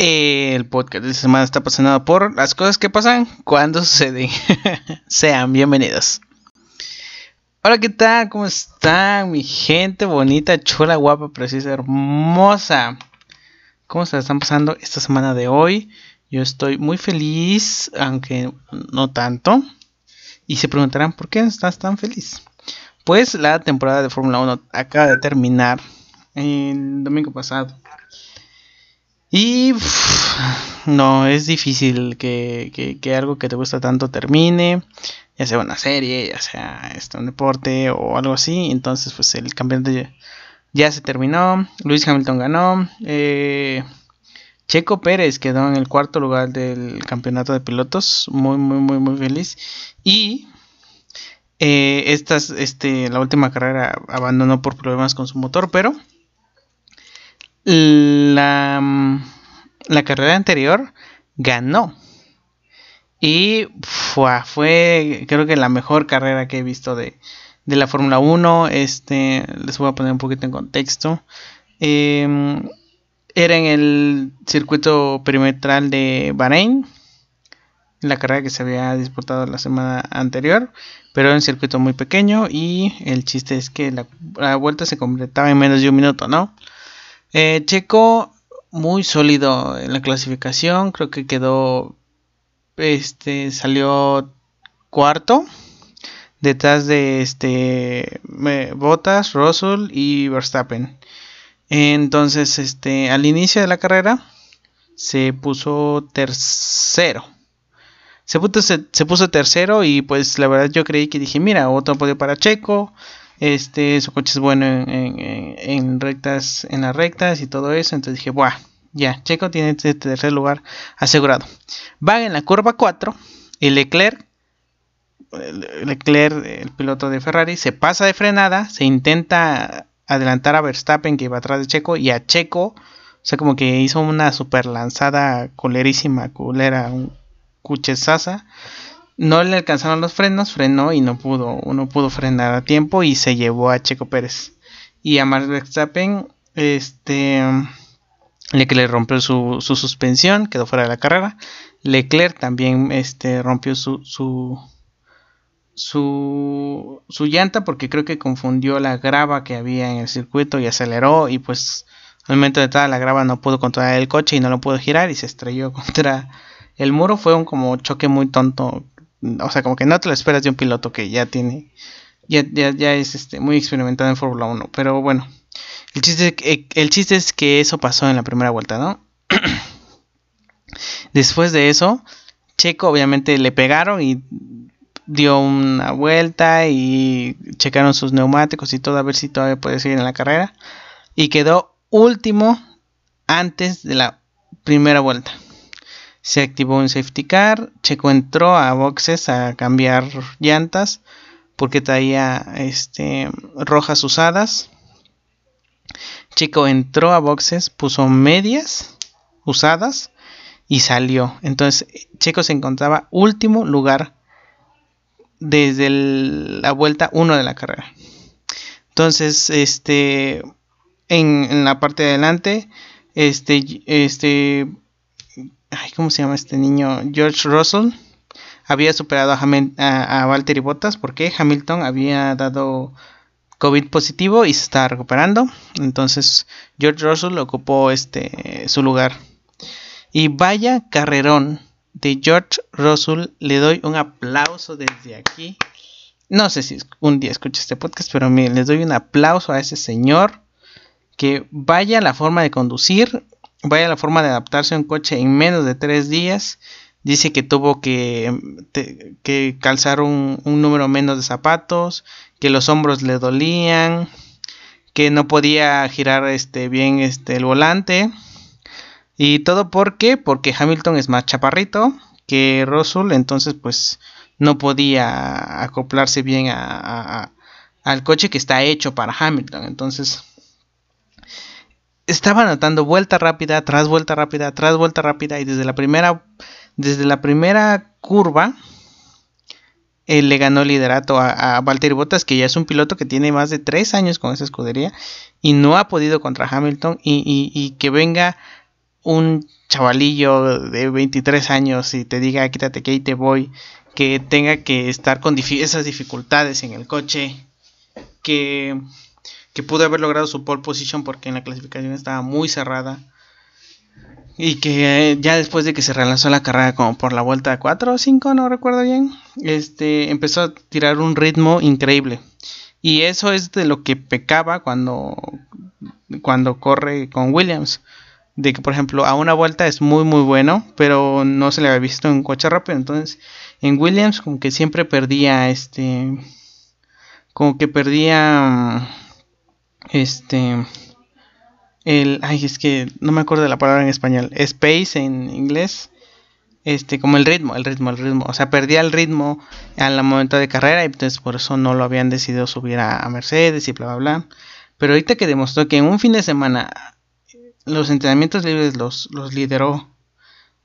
El podcast de esta semana está pasando por las cosas que pasan cuando suceden. Sean bienvenidos. Hola, ¿qué tal? ¿Cómo están? Mi gente bonita, chula, guapa, precisa, hermosa. ¿Cómo se están pasando esta semana de hoy? Yo estoy muy feliz, aunque no tanto. Y se preguntarán, ¿por qué estás tan feliz? Pues la temporada de Fórmula 1 acaba de terminar el domingo pasado. Y no, es difícil que, algo que te gusta tanto termine, ya sea una serie, ya sea este, un deporte o algo así. Entonces, pues el campeonato ya, se terminó. Luis Hamilton ganó. Eh, Checo Pérez quedó en el cuarto lugar del campeonato de pilotos. Muy, muy, muy, muy feliz. Y eh, este, la última carrera abandonó por problemas con su motor, pero la, la carrera anterior ganó. Y fue, creo que la mejor carrera que he visto de, la Fórmula 1. Este, les voy a poner un poquito en contexto. Em, era en el circuito perimetral de Bahrein. La carrera que se había disputado la semana anterior. Pero era un circuito muy pequeño. Y el chiste es que la, la vuelta se completaba en menos de un minuto, ¿no? Eh, Checo muy sólido en la clasificación, creo que quedó, este, salió cuarto detrás de este Bottas, Russell y Verstappen. Entonces, este, al inicio de la carrera se puso tercero. Se puso, se puso tercero y pues la verdad yo creí que dije, mira, otro podio para Checo. Este, su coche es bueno en, rectas, en las rectas y todo eso. Entonces dije, buah, ya, Checo tiene este tercer lugar asegurado. Va en la curva 4 y Leclerc, Leclerc, el piloto de Ferrari, se pasa de frenada, se intenta adelantar a Verstappen que iba atrás de Checo y a Checo, o sea, como que hizo una super lanzada colerísima, culera, un cuchezaza no le alcanzaron los frenos, frenó y no pudo, uno pudo frenar a tiempo y se llevó a Checo Pérez. Y a Max Verstappen, este, Leclerc rompió su, su, suspensión, quedó fuera de la carrera. Leclerc también este, rompió su, su, su, su llanta porque creo que confundió la grava que había en el circuito y aceleró y pues al momento de toda la grava no pudo controlar el coche y no lo pudo girar y se estrelló contra el muro. Fue un como choque muy tonto o sea, como que no te lo esperas de un piloto que ya tiene, ya, ya, es este, muy experimentado en Fórmula 1. Pero bueno, el chiste, el chiste es que eso pasó en la primera vuelta, ¿no? Después de eso, Checo obviamente le pegaron y dio una vuelta y checaron sus neumáticos y todo a ver si todavía puede seguir en la carrera. Y quedó último antes de la primera vuelta se activó un safety car, Checo entró a boxes a cambiar llantas porque traía este, rojas usadas. Checo entró a boxes, puso medias usadas y salió. Entonces Checo se encontraba último lugar desde la vuelta 1 de la carrera. Entonces, este, en, en, la parte de adelante, este, este, ay, ¿cómo se llama este niño? George Russell había superado a, a, Valtteri Bottas porque Hamilton había dado COVID positivo y se estaba recuperando. Entonces George Russell ocupó este su lugar. Y vaya carrerón de George Russell. Le doy un aplauso desde aquí. No sé si un día escucha este podcast, pero miren, les doy un aplauso a ese señor. Que vaya la forma de conducir vaya la forma de adaptarse a un coche en menos de tres días. Dice que tuvo que, que calzar un, número menos de zapatos, que los hombros le dolían, que no podía girar este, bien este, el volante. Y todo porque, porque Hamilton es más chaparrito que Russell, entonces pues no podía acoplarse bien al coche que está hecho para Hamilton. Entonces estaba anotando vuelta rápida, tras vuelta rápida, tras vuelta rápida y desde la primera, desde la primera curva él le ganó el liderato a, a Valtteri Bottas, que ya es un piloto que tiene más de tres años con esa escudería y no ha podido contra Hamilton y, que venga un chavalillo de 23 años y te diga quítate que ahí te voy, que tenga que estar con esas dificultades en el coche, que, que pudo haber logrado su pole position porque en la clasificación estaba muy cerrada y que ya después de que se relanzó la carrera como por la vuelta 4 o 5, no recuerdo bien, este empezó a tirar un ritmo increíble. Y eso es de lo que pecaba cuando cuando corre con Williams. De que, por ejemplo, a una vuelta es muy, muy bueno, pero no se le había visto en coche rápido. Entonces, en Williams, como que siempre perdía este. Como que perdía. Este el ay es que no me acuerdo de la palabra en español. Space en inglés. Este como el ritmo el ritmo el ritmo. O sea perdía el ritmo al momento de carrera y entonces por eso no lo habían decidido subir a, Mercedes y bla bla bla. Pero ahorita que demostró que en un fin de semana los entrenamientos libres los, los lideró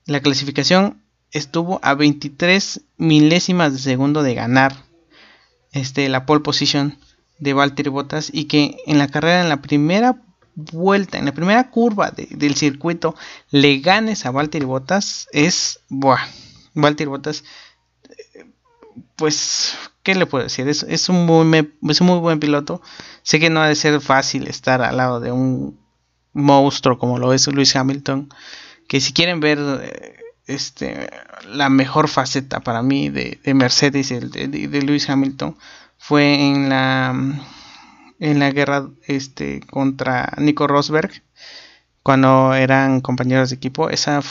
la clasificación estuvo a 23 milésimas de segundo de ganar este la pole position de Valtteri Bottas y que en la carrera en la primera vuelta, en la primera curva del circuito, le ganes a Valtteri Bottas, es. Buah. Valtteri Bottas. Pues, ¿qué le puedo decir? Es, un muy, es un muy buen piloto. Sé que no ha de ser fácil estar al lado de un monstruo como lo es Lewis Hamilton. Que si quieren ver eh, este, la mejor faceta para mí de, Mercedes y de, de Lewis Hamilton fue en la en la guerra este, contra Nico Rosberg cuando eran compañeros de equipo. Esa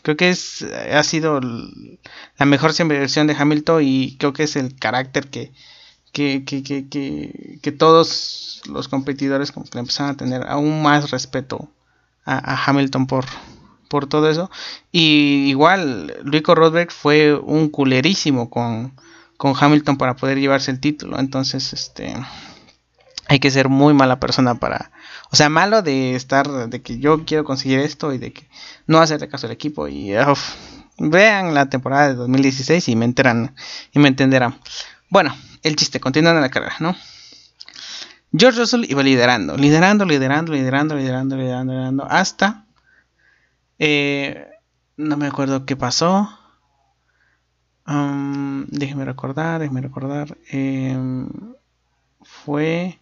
creo que es ha sido la mejor versión de Hamilton y creo que es el carácter que que, que, que, que todos los competidores empezaron a tener aún más respeto a, Hamilton por, por todo eso. Y igual, Nico Rosberg fue un culerísimo con, con Hamilton para poder llevarse el título. Entonces, este hay que ser muy mala persona para, o sea, malo de estar, de que yo quiero conseguir esto y de que no hacerle caso al equipo y vean la temporada de 2016 y me enteran y me entenderán. Bueno, el chiste, continuando la carrera, ¿no? George Russell iba liderando, liderando, liderando, liderando, liderando, liderando, liderando, hasta, eh, no me acuerdo qué pasó. Um, déjeme recordar, déjeme recordar. Em, fue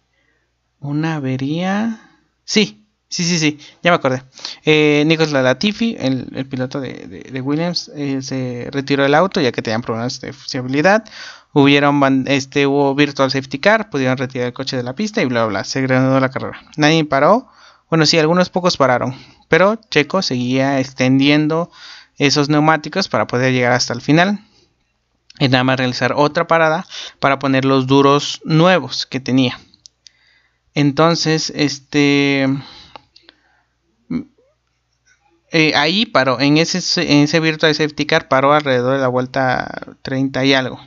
una avería. Sí, sí, sí, sí, ya me acordé. Eh, Nicholas Latifi, el, piloto de, Williams, eh, se retiró del auto ya que tenían problemas de fiabilidad. Hubieron, este, hubo virtual safety car, pudieron retirar el coche de la pista y bla, bla, bla. Se granó la carrera. Nadie paró. Bueno, sí, algunos pocos pararon. Pero Checo seguía extendiendo esos neumáticos para poder llegar hasta el final. Y nada más realizar otra parada para poner los duros nuevos que tenía. Entonces, este... Eh, ahí paró, en ese, en ese Virtual Safety Car paró alrededor de la vuelta 30 y algo.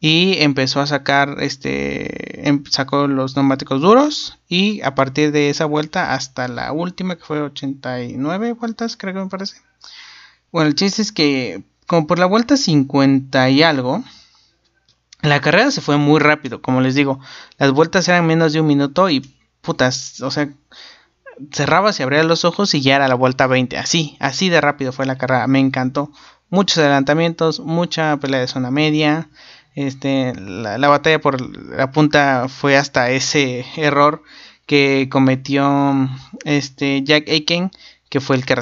Y empezó a sacar, este, em, sacó los neumáticos duros y a partir de esa vuelta hasta la última que fue 89 vueltas, creo que me parece. Bueno, el chiste es que como por la vuelta 50 y algo, la carrera se fue muy rápido, como les digo. Las vueltas eran menos de un minuto y putas, o sea, cerrabas y abrías los ojos y ya era la vuelta 20. Así, así de rápido fue la carrera. Me encantó. Muchos adelantamientos, mucha pelea de zona media. Este, la, batalla por la punta fue hasta ese error que cometió este Jack Aiken, que fue el que,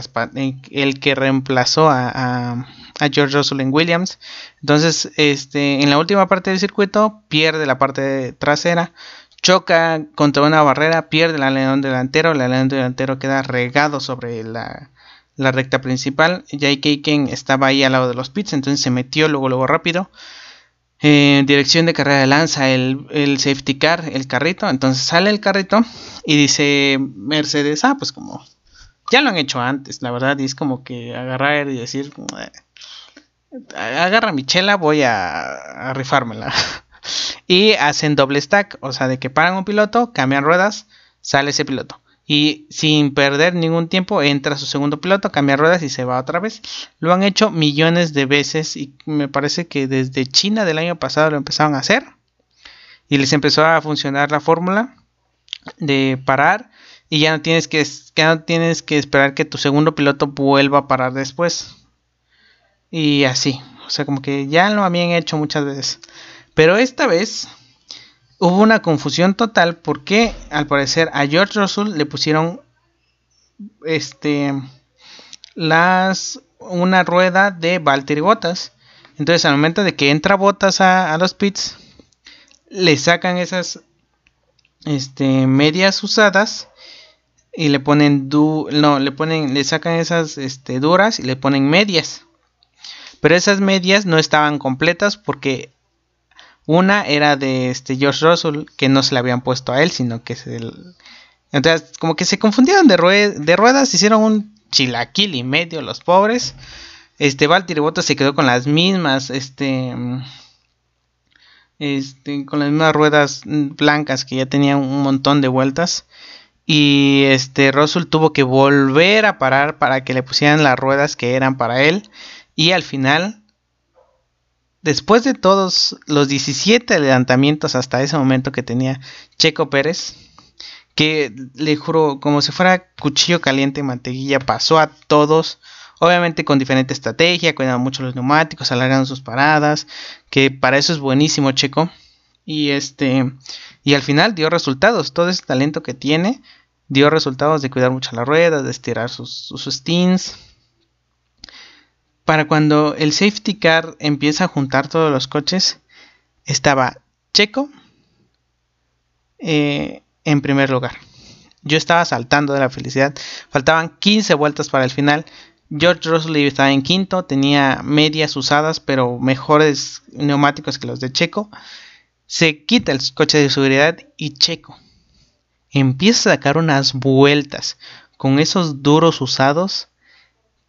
el que reemplazó a a George Russell Williams. Entonces, este, en la última parte del circuito, pierde la parte trasera, choca contra una barrera, pierde el alerón delantero, el alerón delantero queda regado sobre la, recta principal. Jake Aiken estaba ahí al lado de los pits, entonces se metió luego, luego rápido. En dirección de carrera lanza el, el, safety car, el carrito. Entonces sale el carrito y dice Mercedes, ah, pues como ya lo han hecho antes, la verdad. Y es como que agarrar y decir, agarra mi chela, voy a, rifármela. y hacen doble stack, o sea, de que paran un piloto, cambian ruedas, sale ese piloto. Y sin perder ningún tiempo entra su segundo piloto, cambia ruedas y se va otra vez. Lo han hecho millones de veces y me parece que desde China del año pasado lo empezaron a hacer. Y les empezó a funcionar la fórmula de parar y ya no tienes que, ya no tienes que esperar que tu segundo piloto vuelva a parar después. Y así, o sea, como que ya lo habían hecho muchas veces. Pero esta vez hubo una confusión total porque al parecer a George Russell le pusieron este las una rueda de Valtteri Bottas. Entonces al momento de que entra Bottas a, los pits le sacan esas este, medias usadas y le ponen du no le ponen le sacan esas este, duras y le ponen medias pero esas medias no estaban completas porque una era de este George Russell que no se le habían puesto a él sino que se entonces como que se confundieron de, de ruedas hicieron un chilaquil y medio los pobres este Valtteri Bottas se quedó con las mismas este este, con las mismas ruedas blancas que ya tenían un montón de vueltas. Y este Russell tuvo que volver a parar para que le pusieran las ruedas que eran para él. Y al final, después de todos los 17 adelantamientos hasta ese momento que tenía Checo Pérez, que le juro, como si fuera cuchillo caliente mantequilla, pasó a todos Obviamente con diferente estrategia, cuidando mucho los neumáticos, alargando sus paradas, que para eso es buenísimo Checo. Y este y al final dio resultados, todo ese talento que tiene dio resultados de cuidar mucho las ruedas, de estirar sus, sus Para cuando el safety car empieza a juntar todos los coches, estaba Checo eh, en primer lugar. Yo estaba saltando de la felicidad. Faltaban 15 vueltas para el final. George Russell estaba en quinto, tenía medias usadas, pero mejores neumáticos que los de Checo. Se quita el coche de seguridad y Checo empieza a sacar unas vueltas con esos duros usados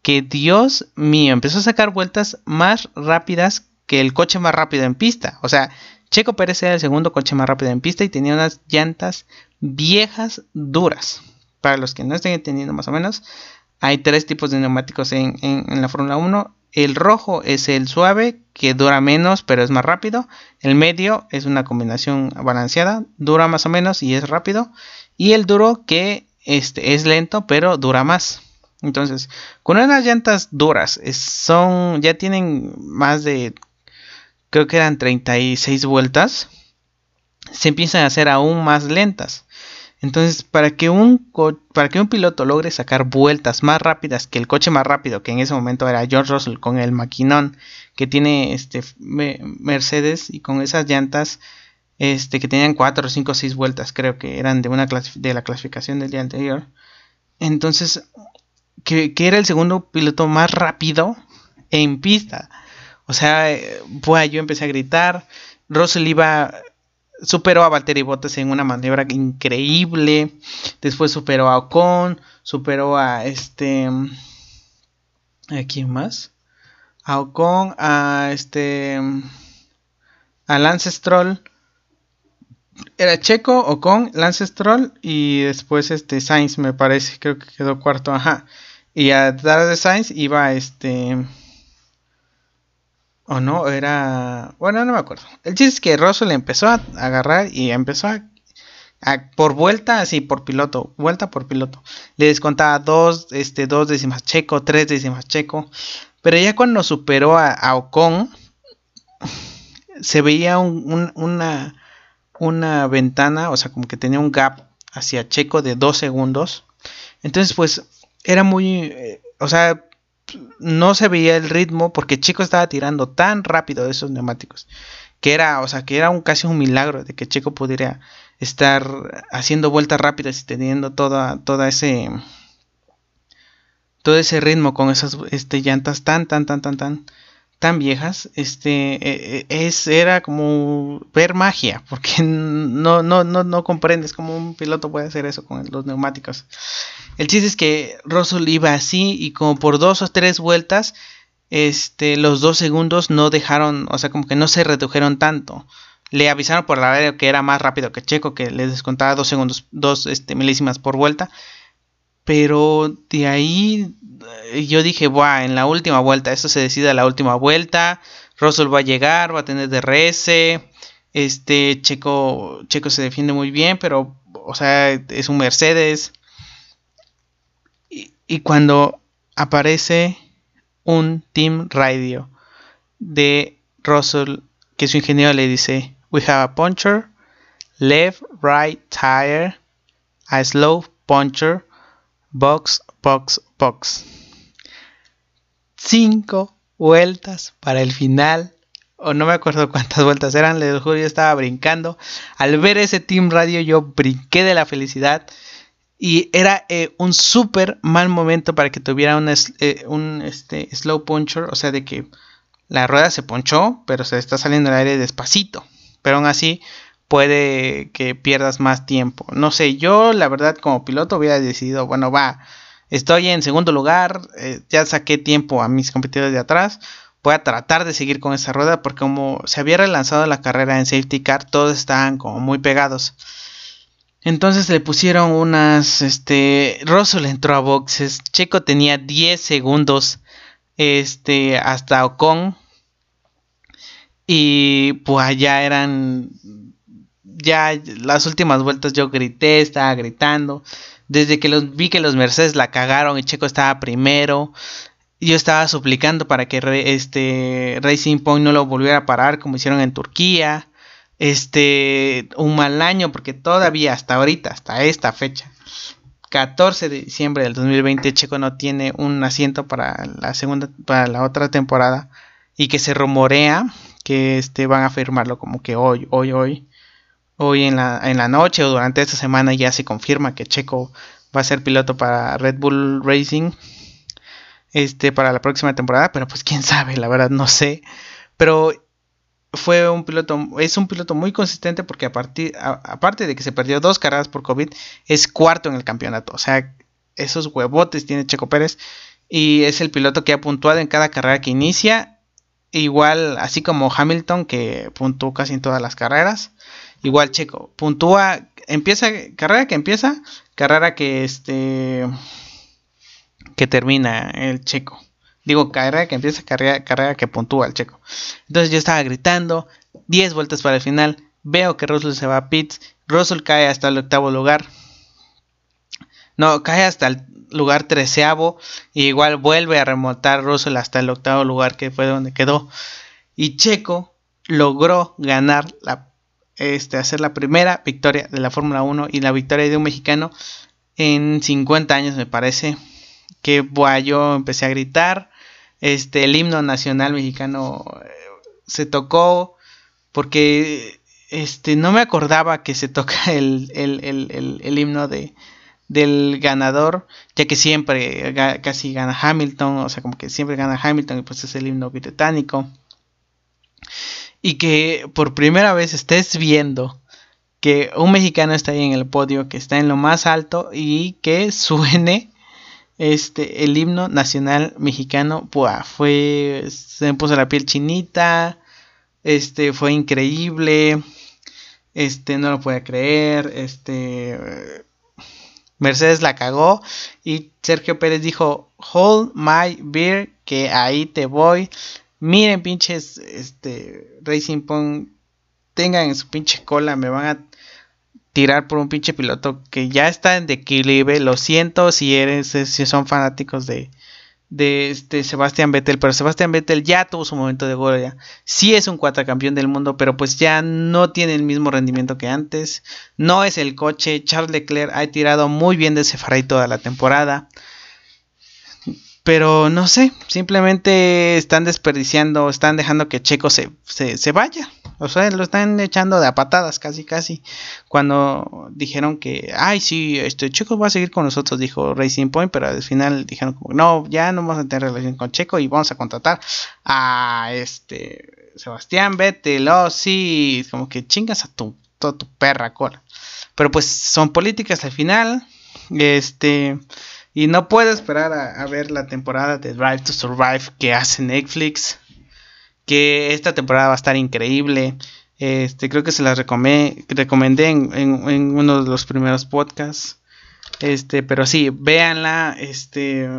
que Dios mío, empezó a sacar vueltas más rápidas que el coche más rápido en pista. O sea, Checo Pérez era el segundo coche más rápido en pista y tenía unas llantas viejas duras. Para los que no estén entendiendo más o menos, hay tres tipos de neumáticos en, la Fórmula 1. El rojo es el suave, que dura menos, pero es más rápido. El medio es una combinación balanceada, dura más o menos y es rápido. Y el duro, que este, es lento, pero dura más. Entonces, con unas llantas duras, son, ya tienen más de, creo que eran 36 vueltas, se empiezan a hacer aún más lentas. Entonces, para que, un para que un piloto logre sacar vueltas más rápidas que el coche más rápido, que en ese momento era George Russell con el maquinón que tiene este Mercedes y con esas llantas este, que tenían 4, 5, 6 vueltas, creo que eran de, una de la clasificación del día anterior. Entonces, que, era el segundo piloto más rápido en pista. O sea, eh, yo empecé a gritar. Russell iba superó a Valtteri Bottas en una maniobra increíble. Después superó a Ocon, superó a este ¿a quién más? A Ocon, a este a Lance Stroll. Era Checo, Ocon, Lance Stroll y después este Sainz me parece, creo que quedó cuarto, ajá. Y atrás de Sainz iba este o no, era. Bueno, no me acuerdo. El chiste es que Russell empezó a agarrar y empezó a. por vuelta, así, por piloto. Vuelta por piloto. Le descontaba dos, este, dos décimas checo, tres décimas checo. Pero ya cuando superó a, Ocon, se veía una, una ventana, o sea, como que tenía un gap hacia Checo de dos segundos. Entonces, pues, era muy. Eh, o sea, no se veía el ritmo porque Checo estaba tirando tan rápido de esos neumáticos que era, o sea, que era un casi un milagro de que Checo pudiera estar haciendo vueltas rápidas y teniendo toda, toda ese todo ese ritmo con esas este, llantas tan tan tan tan tan tan viejas, este, e, e, es, era como ver magia, porque no, no, no, no comprendes cómo un piloto puede hacer eso con los neumáticos. El chiste es que Russell iba así y como por dos o tres vueltas, este, los dos segundos no dejaron, o sea, como que no se redujeron tanto. Le avisaron por la radio que era más rápido que Checo, que le descontaba dos segundos, dos este, milésimas por vuelta. Pero de ahí yo dije, Buah, en la última vuelta, esto se decide a la última vuelta. Russell va a llegar, va a tener DRS. Este Checo, Checo se defiende muy bien, pero, o sea, es un Mercedes. y cuando aparece un Team Radio de Russell, que su ingeniero le dice, we have a puncher, left, right, tire, a slow puncher, box, box, box. Cinco vueltas para el final. O no me acuerdo cuántas vueltas eran, les juro, yo estaba brincando. Al ver ese Team Radio yo brinqué de la felicidad. Y era eh, un súper mal momento para que tuviera un, eh, un este, slow puncher. O sea, de que la rueda se ponchó, pero se está saliendo el aire despacito. Pero aún así puede que pierdas más tiempo. No sé, yo la verdad como piloto hubiera decidido, bueno, va, estoy en segundo lugar, eh, ya saqué tiempo a mis competidores de atrás. Voy a tratar de seguir con esa rueda porque como se había relanzado la carrera en safety car, todos estaban como muy pegados. Entonces le pusieron unas, este, Russell entró a boxes, Checo tenía 10 segundos, este, hasta Ocon. Y pues allá eran, ya las últimas vueltas yo grité, estaba gritando. Desde que los, vi que los Mercedes la cagaron y Checo estaba primero, yo estaba suplicando para que este Racing Point no lo volviera a parar como hicieron en Turquía. Este, un mal año, porque todavía hasta ahorita, hasta esta fecha, 14 de diciembre del 2020, Checo no tiene un asiento para la segunda, para la otra temporada, y que se rumorea que este, van a firmarlo como que hoy, hoy, hoy, hoy en la, en la noche o durante esta semana ya se confirma que Checo va a ser piloto para Red Bull Racing este para la próxima temporada, pero pues quién sabe, la verdad no sé. Pero fue un piloto, es un piloto muy consistente porque a partir, aparte de que se perdió dos carreras por COVID, es cuarto en el campeonato. O sea, esos huevotes tiene Checo Pérez y es el piloto que ha puntuado en cada carrera que inicia. Igual, así como Hamilton, que puntuó casi en todas las carreras. Igual Checo, puntúa, empieza, carrera que empieza, carrera que este, que termina el Checo. Digo, carrera que empieza, carrera, carrera que puntúa el checo. Entonces yo estaba gritando, 10 vueltas para el final. Veo que Russell se va a pits. Russell cae hasta el octavo lugar. No, cae hasta el lugar treceavo. Y igual vuelve a remontar Russell hasta el octavo lugar que fue donde quedó. Y Checo logró ganar la, este, hacer la primera victoria de la Fórmula 1 y la victoria de un mexicano en 50 años me parece. Que yo empecé a gritar este, el himno nacional mexicano eh, se tocó porque este, no me acordaba que se toca el, el, himno de, del ganador, ya que siempre casi gana Hamilton, o sea, como que siempre gana Hamilton y pues es el himno británico. Y que por primera vez estés viendo que un mexicano está ahí en el podio, que está en lo más alto y que suene este, el himno nacional mexicano, fue, se me puso la piel chinita, este, fue increíble, este, no lo puede creer, este, Mercedes la cagó y Sergio Pérez dijo, hold my beer, que ahí te voy, miren pinches, este, Racing Point, tengan en su pinche cola, me van a tirar por un pinche piloto que ya está en declive. Lo siento si eres, si son fanáticos de, de este Sebastián Vettel, pero Sebastián Vettel ya tuvo su momento de gloria. Sí es un cuatracampeón del mundo, pero pues ya no tiene el mismo rendimiento que antes. No es el coche. Charles Leclerc ha tirado muy bien de ese Ferrari toda la temporada. Pero no sé, simplemente están desperdiciando, están dejando que Checo se, se, se vaya. O sea, lo están echando de a patadas casi casi. Cuando dijeron que, ay, sí, este Checo va a seguir con nosotros, dijo Racing Point, pero al final dijeron como, no, ya no vamos a tener relación con Checo y vamos a contratar a este Sebastián Vettel, oh sí, como que chingas a tu, toda tu perra cola. Pero pues son políticas al final. Este. Y no puedo esperar a, ver la temporada de Drive to Survive que hace Netflix que esta temporada va a estar increíble. Este, creo que se las recomendé en, uno de los primeros podcasts. Este, pero sí, véanla. Este,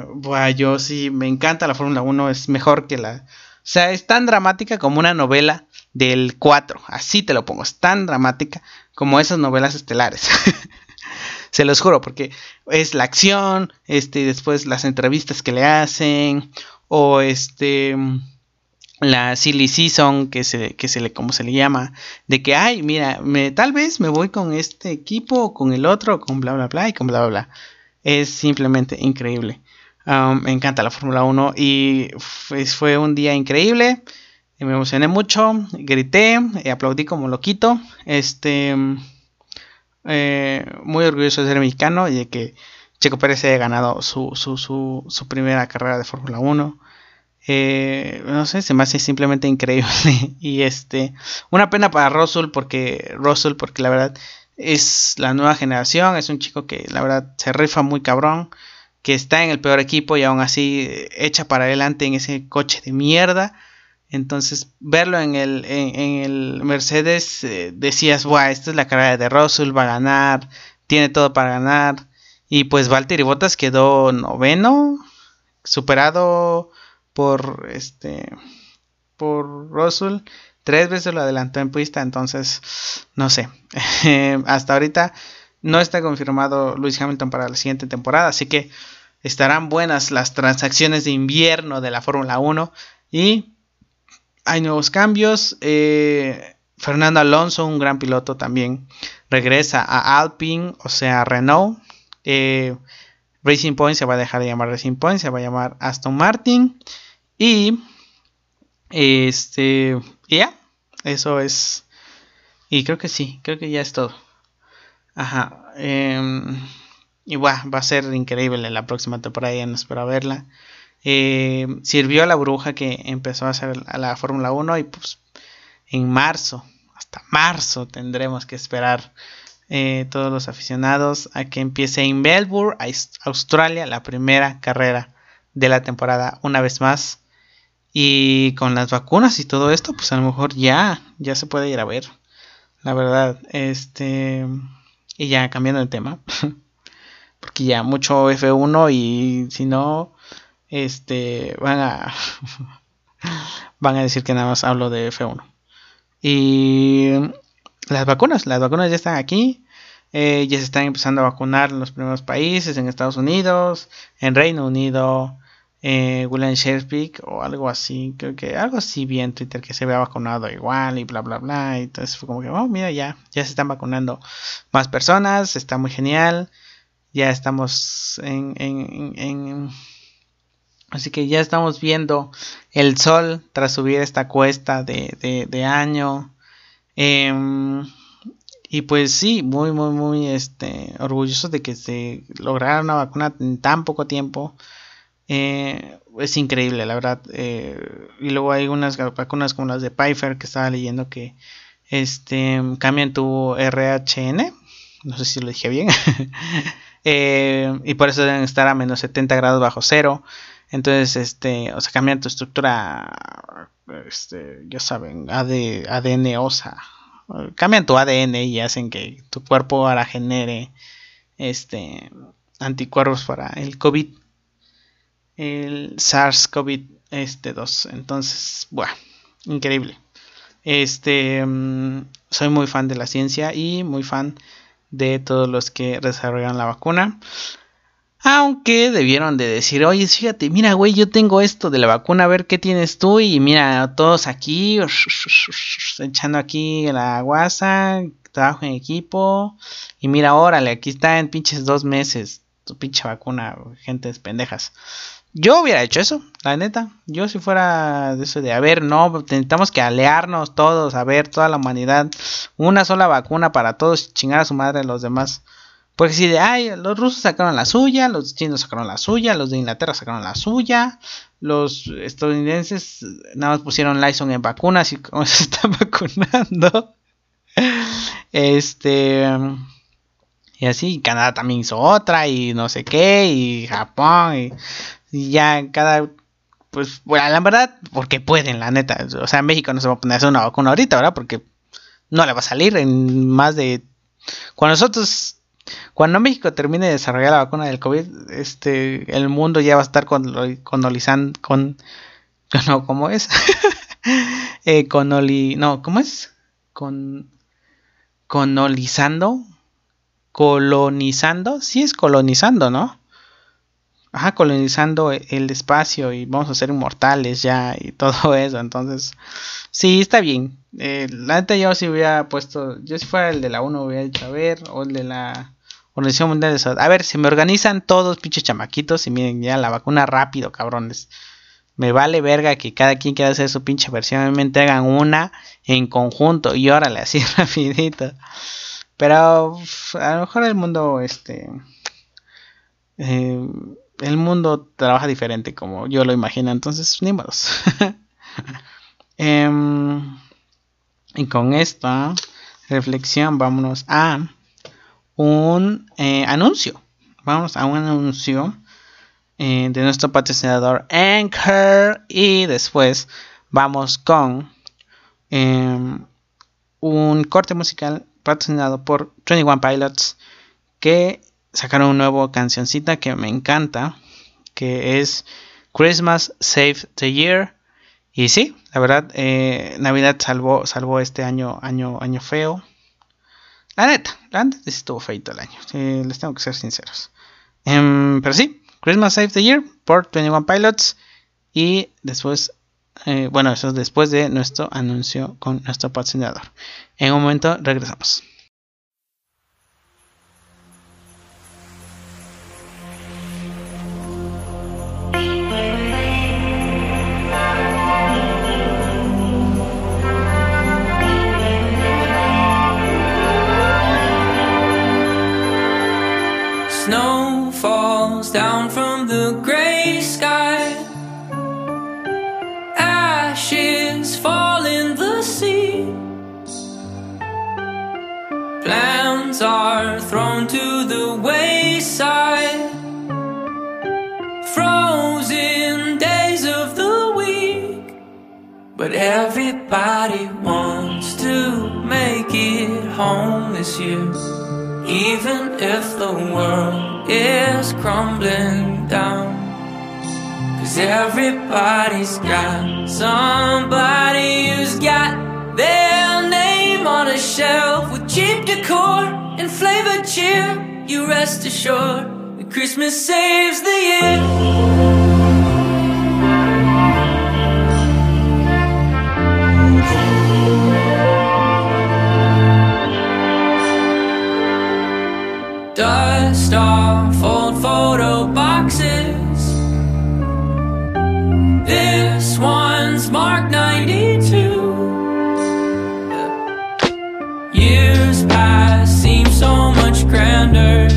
yo sí me encanta la Fórmula 1, es mejor que la. O sea, es tan dramática como una novela del 4. Así te lo pongo, es tan dramática como esas novelas estelares. Se los juro, porque es la acción, este, después las entrevistas que le hacen, o este la silly season que se, que se le como se le llama de que ay mira me, tal vez me voy con este equipo o con el otro con bla bla bla y con bla bla bla es simplemente increíble. Um, me encanta la Fórmula 1 y fue, un día increíble. Me emocioné mucho grité aplaudí como loquito. Este eh, muy orgulloso de ser mexicano y de que Checo Pérez haya ganado su, su, su, primera carrera de Fórmula 1 eh, no sé, se me hace simplemente increíble. y este, una pena para Russell porque Russell, porque la verdad es la nueva generación, es un chico que la verdad se rifa muy cabrón, que está en el peor equipo y aún así echa para adelante en ese coche de mierda. Entonces, verlo en el, en, el Mercedes, eh, decías, Buah, esta es la carrera de Russell, va a ganar, tiene todo para ganar. Y pues Valtteri Bottas quedó noveno, superado por este por Russell tres veces lo adelantó en pista entonces no sé hasta ahorita no está confirmado Luis Hamilton para la siguiente temporada así que estarán buenas las transacciones de invierno de la Fórmula 1 y hay nuevos cambios eh, Fernando Alonso un gran piloto también regresa a Alpine o sea Renault eh, Racing Point se va a dejar de llamar Racing Point se va a llamar Aston Martin y este, ya, eso es. Y creo que sí, creo que ya es todo. Ajá. Em, y va a ser increíble la próxima temporada, ya no espero verla. Eh, sirvió a la bruja que empezó a hacer a la Fórmula 1 y pues en marzo, hasta marzo tendremos que esperar eh, todos los aficionados a que empiece en Melbourne, Australia, la primera carrera de la temporada una vez más. Y con las vacunas y todo esto, pues a lo mejor ya, ya se puede ir a ver. La verdad, este... Y ya cambiando de tema. porque ya mucho F1 y si no, este... Van a... van a decir que nada más hablo de F1. Y las vacunas, las vacunas ya están aquí. Eh, ya se están empezando a vacunar en los primeros países, en Estados Unidos, en Reino Unido, eh, William Shakespeare o algo así, creo que algo así vi en Twitter que se había vacunado igual y bla bla bla. Y entonces fue como que, oh, mira, ya, ya se están vacunando más personas, está muy genial. Ya estamos en, Así que ya estamos viendo el sol tras subir esta cuesta de, año. Em, y pues sí, muy, muy, muy este, orgulloso de que se lograra una vacuna en tan poco tiempo. Eh, es increíble, la verdad. Eh, y luego hay unas vacunas como las de Pfizer que estaba leyendo que este, cambian tu RHN. No sé si lo dije bien. Eh, y por eso deben estar a menos 70 grados bajo cero. Entonces, este, o sea, cambian tu estructura, este, ya saben, AD, ADN osa. Cambian tu ADN y hacen que tu cuerpo ahora genere este anticuerpos para el COVID el SARS-CoV-2. Este, Entonces, bueno, increíble. Este, mm, soy muy fan de la ciencia y muy fan de todos los que desarrollan la vacuna. Aunque debieron de decir, oye, fíjate, mira, güey, yo tengo esto de la vacuna, a ver qué tienes tú. Y mira, todos aquí, echando aquí la guasa, trabajo en equipo. Y mira, órale, aquí está en pinches dos meses tu pinche vacuna, gentes pendejas. Yo hubiera hecho eso, la neta. Yo si fuera de eso de, a ver, no, necesitamos que alearnos todos, a ver, toda la humanidad, una sola vacuna para todos, chingar a su madre a los demás. Porque si de, ay, los rusos sacaron la suya, los chinos sacaron la suya, los de Inglaterra sacaron la suya, los estadounidenses nada más pusieron Lyson en vacunas y como se están vacunando. Este... Y así, Canadá también hizo otra y no sé qué, y Japón, y y ya cada pues bueno, la verdad, porque pueden, la neta. O sea, México no se va a poner a hacer una vacuna ahorita, ¿verdad? Porque no le va a salir en más de. Cuando nosotros. Cuando México termine de desarrollar la vacuna del COVID, este, el mundo ya va a estar con, con, no, ¿cómo es? eh, con oli, no, ¿cómo es? Con, conolizando, colonizando, sí es colonizando, ¿no? Ajá, colonizando el espacio y vamos a ser inmortales ya y todo eso. Entonces, sí, está bien. Eh, la neta yo si hubiera puesto, yo si fuera el de la 1 hubiera dicho, a ver, o el de la Organización Mundial de Salud. A ver, si me organizan todos, pinches chamaquitos, y miren, ya la vacuna rápido, cabrones. Me vale verga que cada quien quiera hacer su pinche versión. Me entregan una en conjunto y órale, así rapidito. Pero a lo mejor el mundo, este... Eh, el mundo trabaja diferente como yo lo imagino, entonces ni. Em, y con esta reflexión vámonos a un eh, anuncio. Vamos a un anuncio eh, de nuestro patrocinador Anchor y después vamos con em, un corte musical patrocinado por 21 Pilots que sacaron una nueva cancioncita que me encanta, que es Christmas Save the Year. Y sí, la verdad, eh, Navidad salvó, salvó este año, año, año feo. La neta, la neta estuvo feito el año, les tengo que ser sinceros. Em, pero sí, Christmas Save the Year por 21 Pilots. Y después, eh, bueno, eso es después de nuestro anuncio con nuestro patrocinador. En un momento regresamos. Wayside. Frozen days of the week. But everybody wants to make it home this year. Even if the world is crumbling down. Cause everybody's got somebody who's got their name on a shelf with cheap decor and flavored cheer. You rest assured that Christmas saves the year. dust off surrender.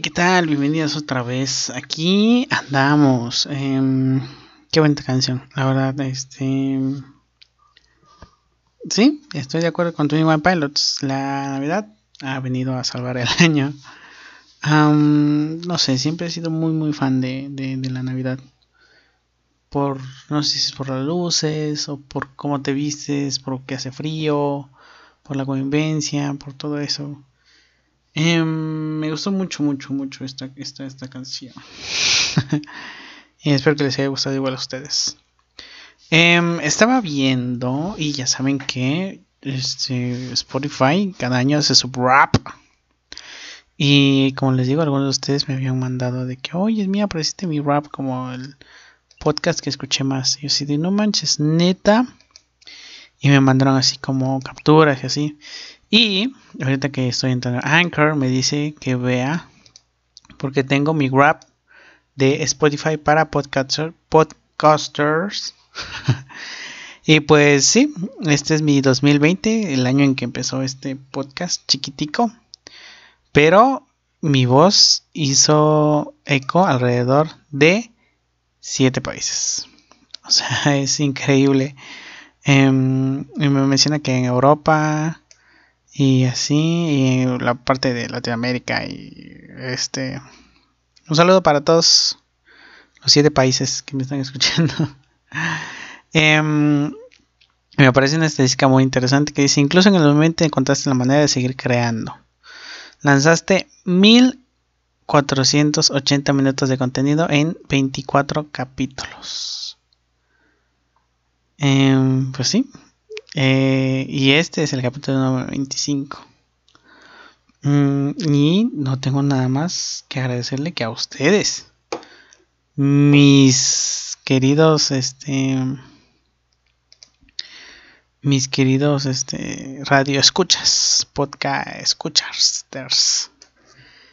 ¿Qué tal? Bienvenidos otra vez. Aquí andamos. Em, qué buena canción. La verdad, este. Sí, estoy de acuerdo con Tony One Pilots. La Navidad ha venido a salvar el año. no sé, siempre he sido muy, muy fan de, de, la Navidad. Por, no sé si es por las luces, o por cómo te vistes, por que hace frío, por la convivencia, por todo eso. Em, me gustó mucho, mucho, mucho esta, esta, esta canción. y espero que les haya gustado igual a ustedes. Em, estaba viendo, y ya saben que este, Spotify cada año hace su rap. Y como les digo, algunos de ustedes me habían mandado de que, oye, mía, apareciste mi rap como el podcast que escuché más. Y yo sí, de no manches, neta. Y me mandaron así como capturas y así. Y ahorita que estoy entrando Anchor, me dice que vea, porque tengo mi rap de Spotify para podcasters. y pues sí, este es mi 2020, el año en que empezó este podcast chiquitico. Pero mi voz hizo eco alrededor de 7 países. O sea, es increíble. Y me menciona que en Europa, y así, y la parte de Latinoamérica y este... Un saludo para todos los siete países que me están escuchando. Em, me parece una estadística muy interesante que dice, incluso en el momento encontraste la manera de seguir creando. Lanzaste 1480 minutos de contenido en 24 capítulos. Em, pues sí, eh, y este es el capítulo número 25. Mm, y no tengo nada más que agradecerle que a ustedes, mis queridos, este, mis queridos, este, radio escuchas, podcast escuchas.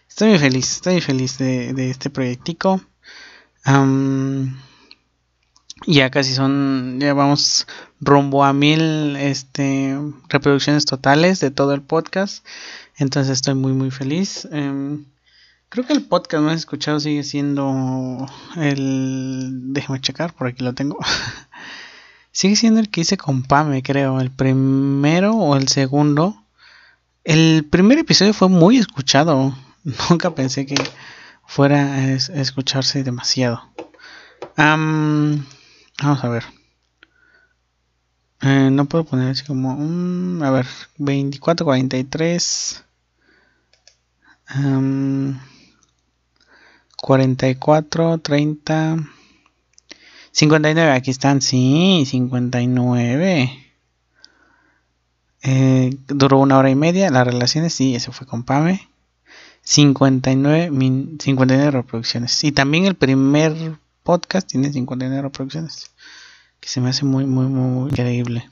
Estoy muy feliz, estoy muy feliz de, este proyectico. Ya casi son, ya vamos rumbo a mil este, reproducciones totales de todo el podcast. Entonces estoy muy muy feliz. Em, creo que el podcast más escuchado sigue siendo el... Déjame checar, por aquí lo tengo. sigue siendo el que hice con Pame, creo. El primero o el segundo. El primer episodio fue muy escuchado. Nunca pensé que fuera a escucharse demasiado. Vamos a ver. Eh, no puedo poner así como. a ver, 24, 43. 44, 30. 59, aquí están, sí, 59. Eh, duró una hora y media. Las relaciones, sí, eso fue con Pame. 59, 59 reproducciones. Y también el primer podcast tiene 59 reproducciones que se me hace muy, muy, muy increíble.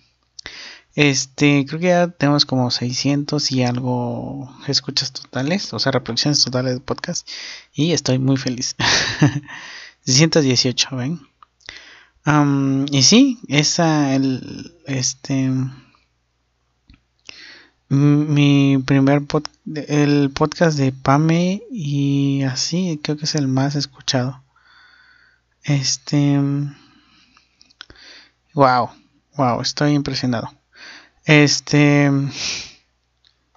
Este, creo que ya tenemos como 600 y algo escuchas totales, o sea, reproducciones totales de podcast. Y estoy muy feliz. 618, ¿ven? y sí, esa, el, este, mi primer el podcast de Pame y así, creo que es el más escuchado. Este, Wow, wow, estoy impresionado. Este,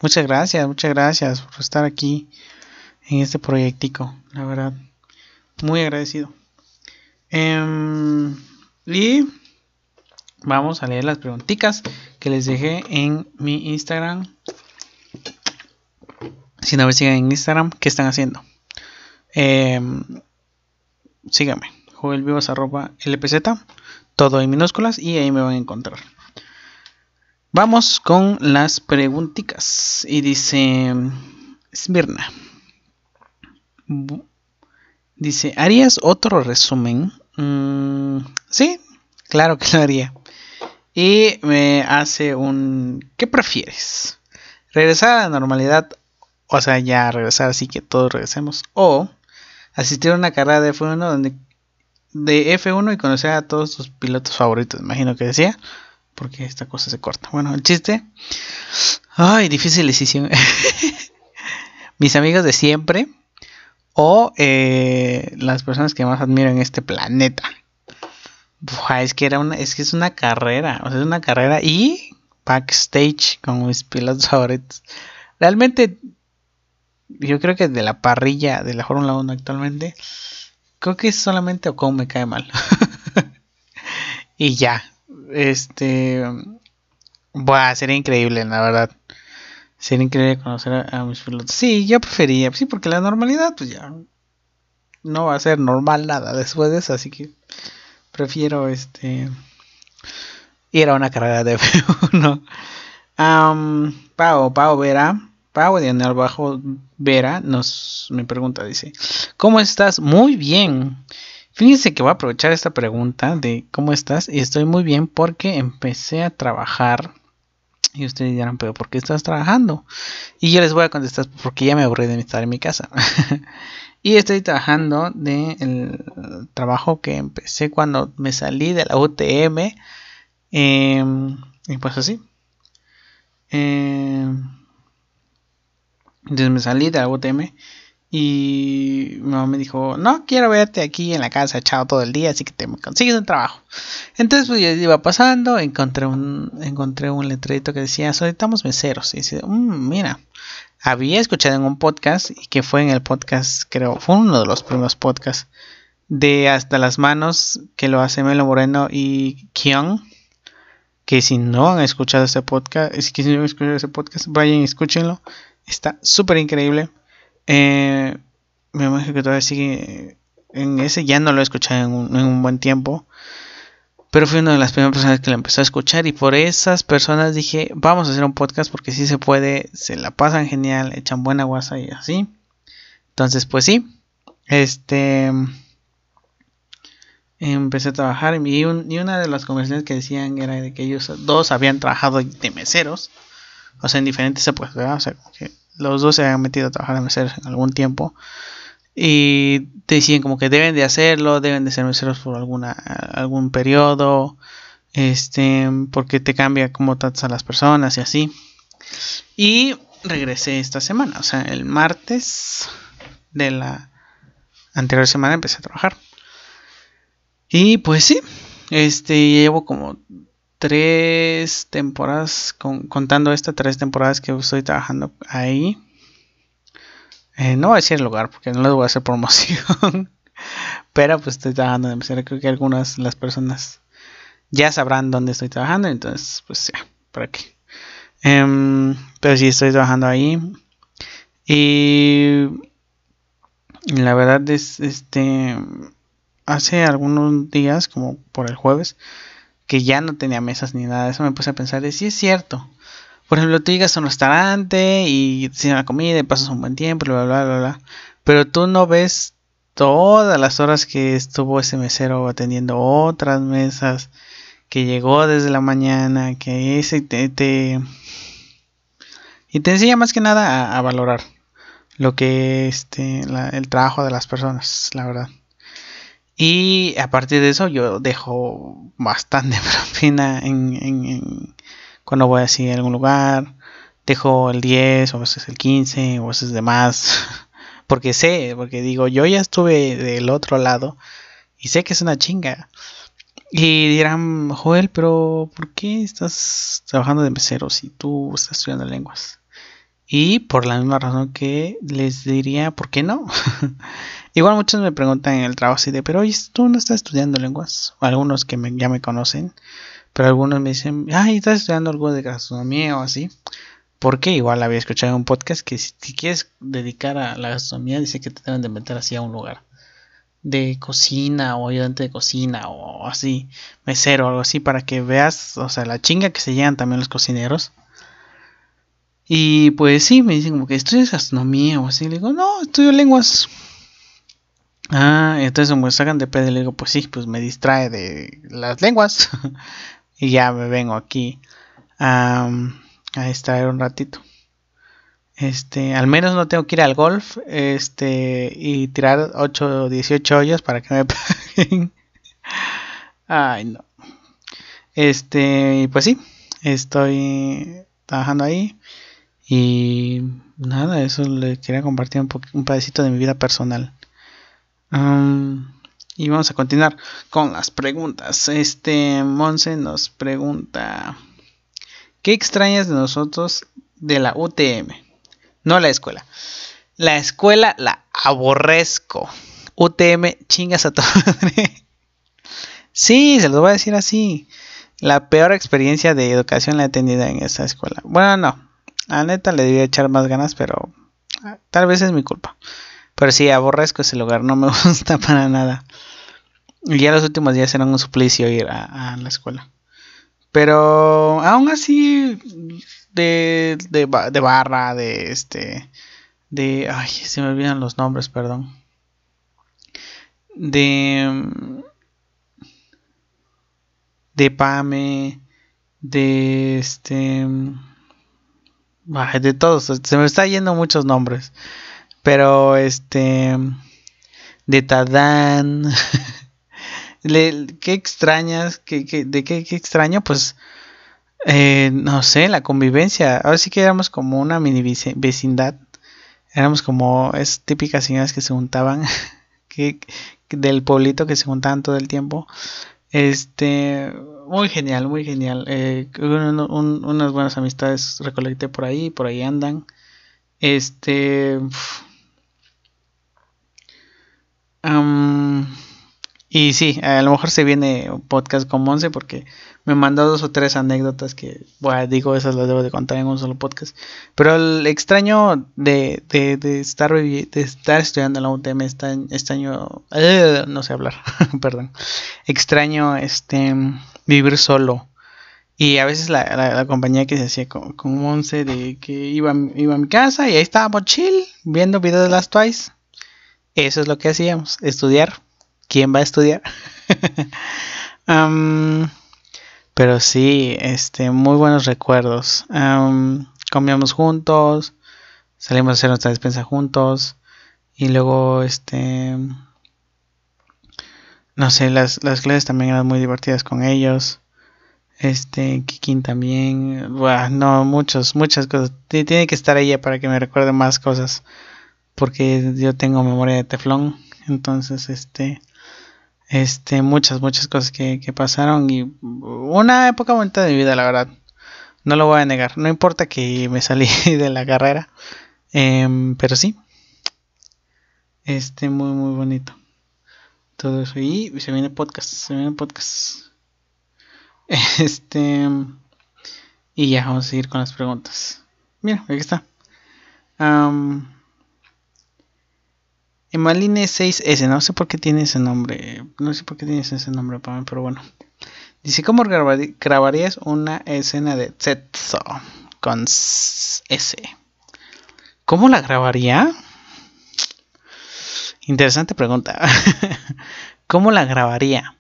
muchas gracias, muchas gracias por estar aquí en este proyectico, la verdad, muy agradecido. Em, y vamos a leer las preguntitas que les dejé en mi Instagram. Si no me siguen en Instagram, ¿qué están haciendo? Eh, síganme, lpz todo en minúsculas y ahí me van a encontrar. Vamos con las preguntitas. Y dice Smirna. Dice, ¿harías otro resumen? Mm, sí, claro que lo haría. Y me hace un... ¿Qué prefieres? ¿Regresar a la normalidad? O sea, ya regresar así que todos regresemos. O asistir a una carrera de F1 donde de F1 y conocer a todos tus pilotos favoritos, imagino que decía, porque esta cosa se corta. Bueno, el chiste. Ay, difícil decisión. Mis amigos de siempre, o eh, las personas que más admiro en este planeta. es que era una, es que es una carrera, o sea, es una carrera y backstage con mis pilotos favoritos. Realmente, yo creo que de la parrilla de la Fórmula 1 actualmente, creo que solamente Ocon me cae mal. y ya, este, buah, sería increíble, la verdad. Sería increíble conocer a, mis pilotos. Sí, yo prefería, sí, porque la normalidad, pues ya no va a ser normal nada después de eso, así que prefiero este ir a una carrera de F1. Um, Pau, Pau Vera, Pau de el Bajo Vera nos me pregunta, dice, ¿cómo estás? Muy bien. Fíjense que voy a aprovechar esta pregunta de cómo estás y estoy muy bien porque empecé a trabajar y ustedes dirán, pero ¿por qué estás trabajando? Y yo les voy a contestar porque ya me aburrí de estar en mi casa. y estoy trabajando de el trabajo que empecé cuando me salí de la UTM. Em, y pues así. Em, entonces me salí de la UTM y mi mamá me dijo, no quiero verte aquí en la casa echado todo el día, así que te consigues un trabajo. Entonces pues yo iba pasando, encontré un, encontré un letrerito que decía, solicitamos meseros. Y dice, mm, mira, había escuchado en un podcast, y que fue en el podcast, creo, fue uno de los primeros podcasts, de Hasta las Manos, que lo hace Melo Moreno y Kion. Que si no han escuchado ese podcast, si no han escuchado ese podcast, vayan y escúchenlo. Está súper increíble. Eh, me imagino que todavía sigue en ese, ya no lo he escuchado en un, buen tiempo. Pero fui una de las primeras personas que lo empezó a escuchar y por esas personas dije, vamos a hacer un podcast porque si se puede, se la pasan genial, echan buena guasa y así. Entonces, pues sí, este empecé a trabajar y, y una de las conversaciones que decían era de que ellos dos habían trabajado de meseros, o sea, en diferentes épocas, O sea, como que los dos se habían metido a trabajar en meseros en algún tiempo. Y decían como que deben de hacerlo, deben de ser meseros por alguna, algún periodo. Este, porque te cambia cómo tratas a las personas y así. Y regresé esta semana, o sea, el martes de la anterior semana empecé a trabajar. Y pues sí, este llevo como tres temporadas, contando estas tres temporadas que estoy trabajando ahí. Eh, no voy a decir el lugar porque no les voy a hacer promoción. Pero pues estoy trabajando en mesero. Creo que algunas las personas ya sabrán dónde estoy trabajando. Entonces, pues ya, por aquí. Em, pero sí estoy trabajando ahí. Y la verdad es, este, hace algunos días, como por el jueves, que ya no tenía mesas ni nada. Eso me puse a pensar de si es cierto. Por ejemplo, tú llegas a un restaurante y te sirven la comida y pasas un buen tiempo, bla, bla, bla, bla. Pero tú no ves todas las horas que estuvo ese mesero atendiendo otras mesas, que llegó desde la mañana, que ese te, te y te enseña más que nada a, valorar lo que este el trabajo de las personas, la verdad. Y a partir de eso yo dejo bastante propina en, cuando voy así a algún lugar. Dejo el 10 o a veces el 15 o a veces de más. Porque sé, porque digo, yo ya estuve del otro lado y sé que es una chinga. Y dirán, Joel, pero ¿por qué estás trabajando de mesero si tú estás estudiando lenguas? Y por la misma razón que les diría, ¿por qué no? Igual muchos me preguntan en el trabajo así de, pero oye, tú no estás estudiando lenguas. Algunos que ya me conocen, pero algunos me dicen, ay, estás estudiando algo de gastronomía o así. Porque igual había escuchado en un podcast que si, quieres dedicar a la gastronomía, dice que te deben de meter así a un lugar de cocina o ayudante de cocina o así, mesero o algo así, para que veas, o sea, la chinga que se llevan también los cocineros. Y pues sí, me dicen como que estudias gastronomía o así. Le digo, no, estudio lenguas. Ah, entonces me sacan de pedo le digo, pues sí, pues me distrae de las lenguas. y ya me vengo aquí a, a distraer un ratito. Este, al menos no tengo que ir al golf, este, y tirar 8 o 18 hoyos para que me paguen. Ay, no. Este, pues sí, estoy trabajando ahí. Y nada, eso le quería compartir un, un pedacito de mi vida personal. Y vamos a continuar con las preguntas. Este Monse nos pregunta: ¿Qué extrañas de nosotros de la UTM? No la escuela. La escuela la aborrezco. UTM, chingas a tu madre. Sí, se los voy a decir así. La peor experiencia de educación la he tenido en esta escuela. Bueno, no. A neta le debía echar más ganas, pero ah, tal vez es mi culpa. Pero sí, aborrezco ese lugar, no me gusta para nada. Y ya los últimos días eran un suplicio ir a, la escuela. Pero aún así, de, de, barra, de este, de, ay, se me olvidan los nombres, perdón. De, de Pame, de este, de todos, se me está yendo muchos nombres, pero este, de Tadán, ¿qué extrañas? ¿Qué, de qué, qué, extraño? Pues, eh, no sé, la convivencia, ahora sí que éramos como una mini vecindad, éramos como es típicas señoras que se juntaban, que, del pueblito que se juntaban todo el tiempo, este, muy genial, muy genial. Eh, unas buenas amistades recolecté por ahí, por ahí andan. Este. Y sí, a lo mejor se viene un podcast con Monse porque me mandó dos o tres anécdotas que, bueno, digo, esas las debo de contar en un solo podcast. Pero el extraño de, estar, estudiando en la UTM este, año, eh, no sé hablar, perdón, extraño este vivir solo. Y a veces la, la, compañía que se hacía con, con Monse de que iba, iba a mi casa y ahí estábamos chill, viendo videos de las Twice. Eso es lo que hacíamos, estudiar. ¿Quién va a estudiar? pero sí, este, muy buenos recuerdos. comíamos juntos, salimos a hacer nuestra despensa juntos. Y luego, este, no sé, las, las clases también eran muy divertidas con ellos. Este, Kikin también. Buah, no, muchos, muchas cosas. Tiene que estar ella para que me recuerde más cosas. Porque yo tengo memoria de teflón. Entonces, este. Este, muchas, muchas cosas que, que pasaron. Y una época bonita de mi vida, la verdad. No lo voy a negar. No importa que me salí de la carrera. Em, pero sí. Este, muy, muy bonito todo eso. Y se viene podcast, se viene podcast. Este. Y ya vamos a seguir con las preguntas. Mira, aquí está. Um, Emaline 6S, no sé por qué tiene ese nombre. No sé por qué tiene ese nombre para mí, pero bueno. Dice, ¿cómo grabarías una escena de Zetso con S? ¿Cómo la grabaría? Interesante pregunta. ¿Cómo la grabaría?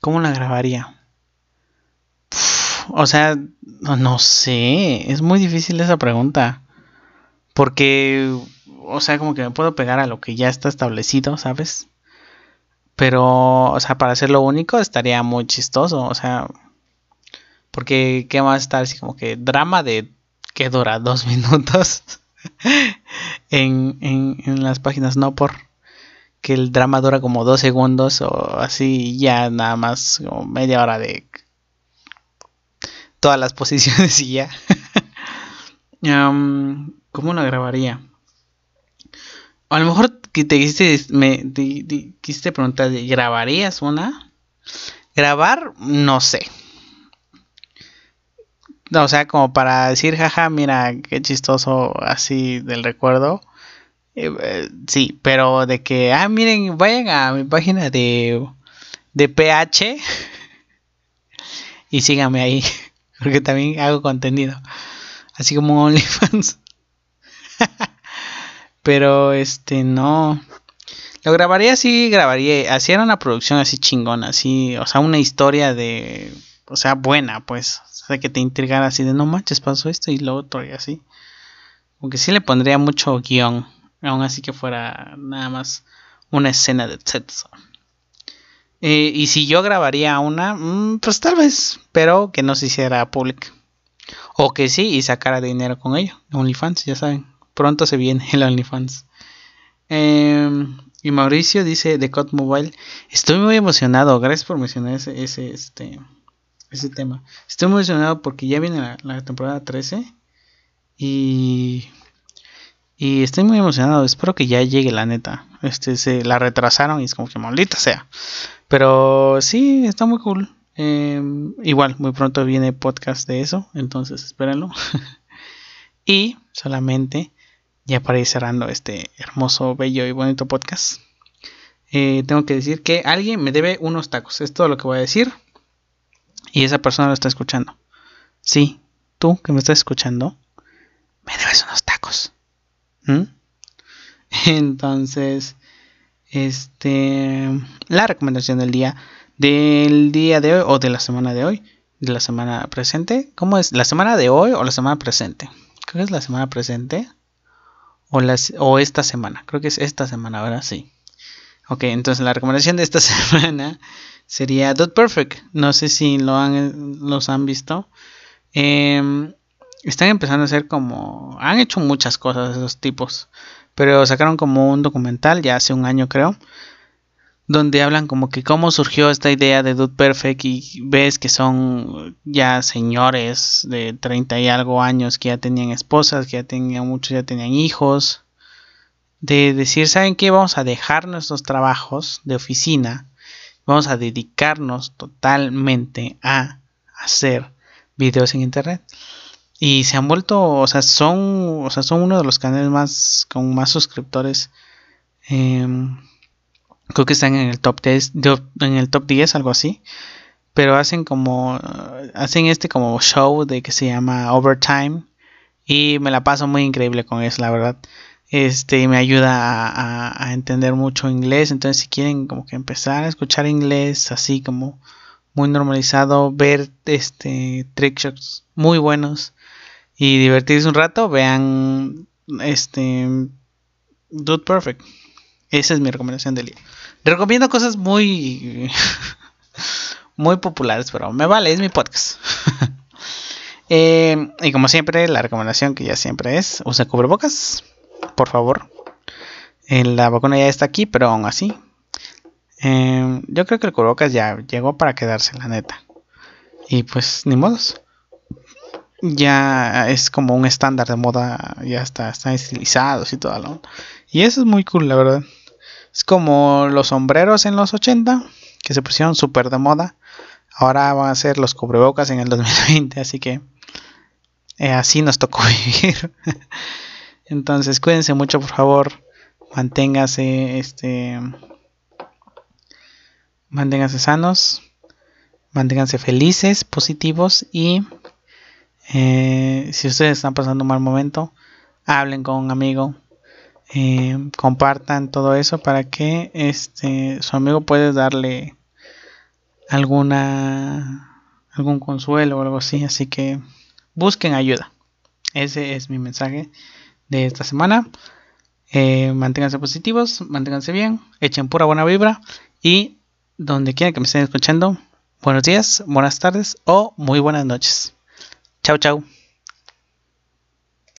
¿Cómo la grabaría? o sea, no, sé. Es muy difícil esa pregunta. Porque, o sea, como que me puedo pegar a lo que ya está establecido, ¿sabes? Pero, o sea, para hacerlo único estaría muy chistoso. O sea, porque, ¿qué más estar así como que drama de que dura dos minutos? en, en, las páginas no por que el drama dura como dos segundos o así ya nada más como media hora de todas las posiciones y ya ¿cómo la grabaría? A lo mejor que te quisiste me quisiste preguntar ¿grabarías una? grabar no sé o sea, como para decir, jaja, mira, qué chistoso así del recuerdo. Eh, eh, sí, pero de que, ah, miren, vayan a mi página de, de PH y síganme ahí, porque también hago contenido, así como OnlyFans. Pero este, no. Lo grabaría así, grabaría, hacía una producción así chingona, así, o sea, una historia de, o sea, buena, pues que te intrigara así de no manches, pasó esto y lo otro y así. Aunque sí le pondría mucho guion, aún así que fuera nada más una escena de sexo. Eh, y si yo grabaría una, mm, pues tal vez, pero que no se hiciera pública. O que sí y sacara dinero con ello. OnlyFans, ya saben. Pronto se viene el OnlyFans. Em, y Mauricio dice de Code Mobile. Estoy muy emocionado. Gracias por mencionar ese, este, ese tema. Estoy muy emocionado porque ya viene la, la temporada 13. Y y estoy muy emocionado, espero que ya llegue la neta. Este se la retrasaron y es como que maldita sea. Pero sí, está muy cool. Em, igual, muy pronto viene podcast de eso, entonces espérenlo. y solamente, ya para ir cerrando este hermoso, bello y bonito podcast, eh, tengo que decir que alguien me debe unos tacos. Es todo lo que voy a decir. Y esa persona lo está escuchando. Sí, tú que me estás escuchando, me debes unos tacos. Entonces, este, la recomendación del día, del día de hoy o de la semana de hoy, de la semana presente, ¿cómo es? ¿La semana de hoy o la semana presente? Creo que es la semana presente o, las, o esta semana, creo que es esta semana, ¿verdad? Sí. Ok, entonces la recomendación de esta semana sería Dot Perfect. No sé si lo han, los han visto. Eh, están empezando a hacer como... Han hecho muchas cosas esos tipos. Pero sacaron como un documental ya hace un año creo. Donde hablan como que cómo surgió esta idea de Dude Perfect y ves que son ya señores de 30 y algo años que ya tenían esposas, que ya tenían muchos, ya tenían hijos. De decir, ¿saben qué? Vamos a dejar nuestros trabajos de oficina. Vamos a dedicarnos totalmente a hacer videos en internet y se han vuelto, o sea, son, o sea, son uno de los canales más con más suscriptores. Em, creo que están en el top 10, en el top 10, algo así. Pero hacen como, hacen este como show de que se llama Overtime. Y me la paso muy increíble con eso, la verdad. Este me ayuda a, entender mucho inglés. Entonces, si quieren como que empezar a escuchar inglés así como muy normalizado, ver este trick shots muy buenos y divertirse un rato, vean este Dude Perfect. Esa es mi recomendación del día. Recomiendo cosas muy muy populares, pero me vale, es mi podcast. Eh, y como siempre, la recomendación que ya siempre es, usa cubrebocas, por favor. Eh, la vacuna ya está aquí, pero aún así. Eh, yo creo que el cubrebocas ya llegó para quedarse, la neta. Y pues, ni modos ya es como un estándar de moda, ya está, están estilizados y todo. Y eso es muy cool, la verdad. Es como los sombreros en los 80, que se pusieron súper de moda. Ahora van a ser los cubrebocas en el 2020, así que eh, así nos tocó vivir. Entonces, cuídense mucho, por favor. Manténgase, este, manténganse sanos, manténganse felices, positivos y eh, si ustedes están pasando un mal momento, hablen con un amigo, eh, compartan todo eso para que este su amigo pueda darle alguna algún consuelo o algo así. Así que busquen ayuda. Ese es mi mensaje de esta semana. Eh, manténganse positivos, manténganse bien, echen pura buena vibra y donde quiera que me estén escuchando, buenos días, buenas tardes o muy buenas noches. Chau, chau.